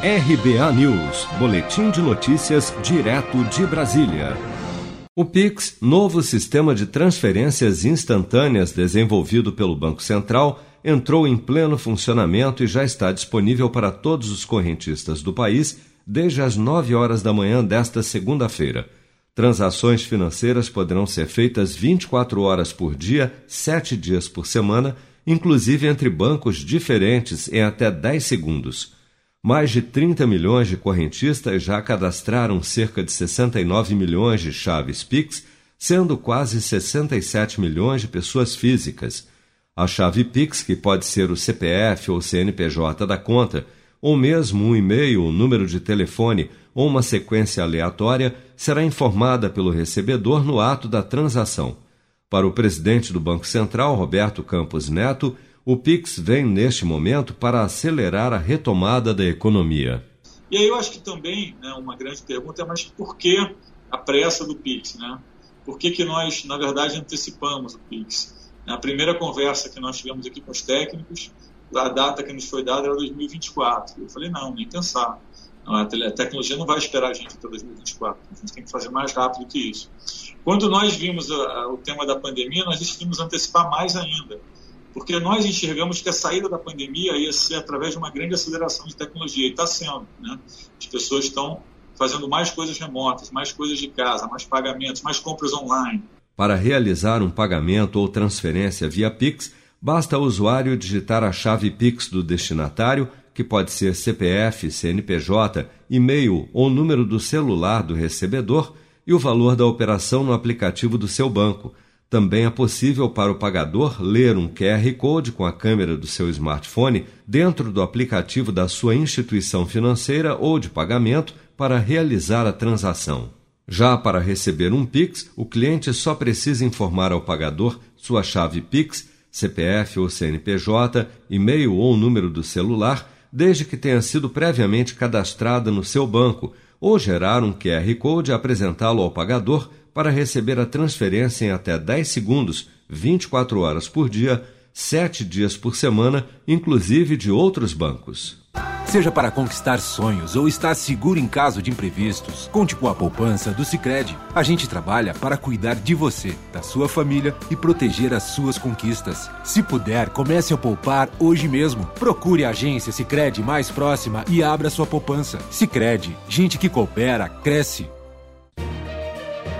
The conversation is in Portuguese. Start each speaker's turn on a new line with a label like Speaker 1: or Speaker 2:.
Speaker 1: RBA News, Boletim de Notícias, direto de Brasília. O Pix, novo sistema de transferências instantâneas desenvolvido pelo Banco Central, entrou em pleno funcionamento e já está disponível para todos os correntistas do país desde as 9 horas da manhã desta segunda-feira. Transações financeiras poderão ser feitas 24 horas por dia, 7 dias por semana, inclusive entre bancos diferentes em até 10 segundos. Mais de 30 milhões de correntistas já cadastraram cerca de 69 milhões de chaves Pix, sendo quase 67 milhões de pessoas físicas. A chave Pix, que pode ser o CPF ou CNPJ da conta, ou mesmo um e-mail, um número de telefone ou uma sequência aleatória, será informada pelo recebedor no ato da transação. Para o presidente do Banco Central, Roberto Campos Neto, o Pix vem neste momento para acelerar a retomada da economia.
Speaker 2: E aí eu acho que também né, uma grande pergunta é, mas por que a pressa do Pix? Né? Por que, que nós, na verdade, antecipamos o Pix? Na primeira conversa que nós tivemos aqui com os técnicos, a data que nos foi dada era 2024. Eu falei, não, nem pensar. A tecnologia não vai esperar a gente até 2024. A gente tem que fazer mais rápido que isso. Quando nós vimos a, a, o tema da pandemia, nós decidimos antecipar mais ainda porque nós enxergamos que a saída da pandemia ia ser através de uma grande aceleração de tecnologia, e está sendo. Né? As pessoas estão fazendo mais coisas remotas, mais coisas de casa, mais pagamentos, mais compras online.
Speaker 1: Para realizar um pagamento ou transferência via Pix, basta o usuário digitar a chave Pix do destinatário, que pode ser CPF, CNPJ, e-mail ou número do celular do recebedor, e o valor da operação no aplicativo do seu banco também é possível para o pagador ler um QR Code com a câmera do seu smartphone dentro do aplicativo da sua instituição financeira ou de pagamento para realizar a transação. Já para receber um Pix, o cliente só precisa informar ao pagador sua chave Pix, CPF ou CNPJ, e-mail ou número do celular, desde que tenha sido previamente cadastrada no seu banco, ou gerar um QR Code e apresentá-lo ao pagador para receber a transferência em até 10 segundos, 24 horas por dia, 7 dias por semana, inclusive de outros bancos.
Speaker 3: Seja para conquistar sonhos ou estar seguro em caso de imprevistos, conte com a poupança do Sicredi. A gente trabalha para cuidar de você, da sua família e proteger as suas conquistas. Se puder, comece a poupar hoje mesmo. Procure a agência Sicredi mais próxima e abra sua poupança. Sicredi, gente que coopera cresce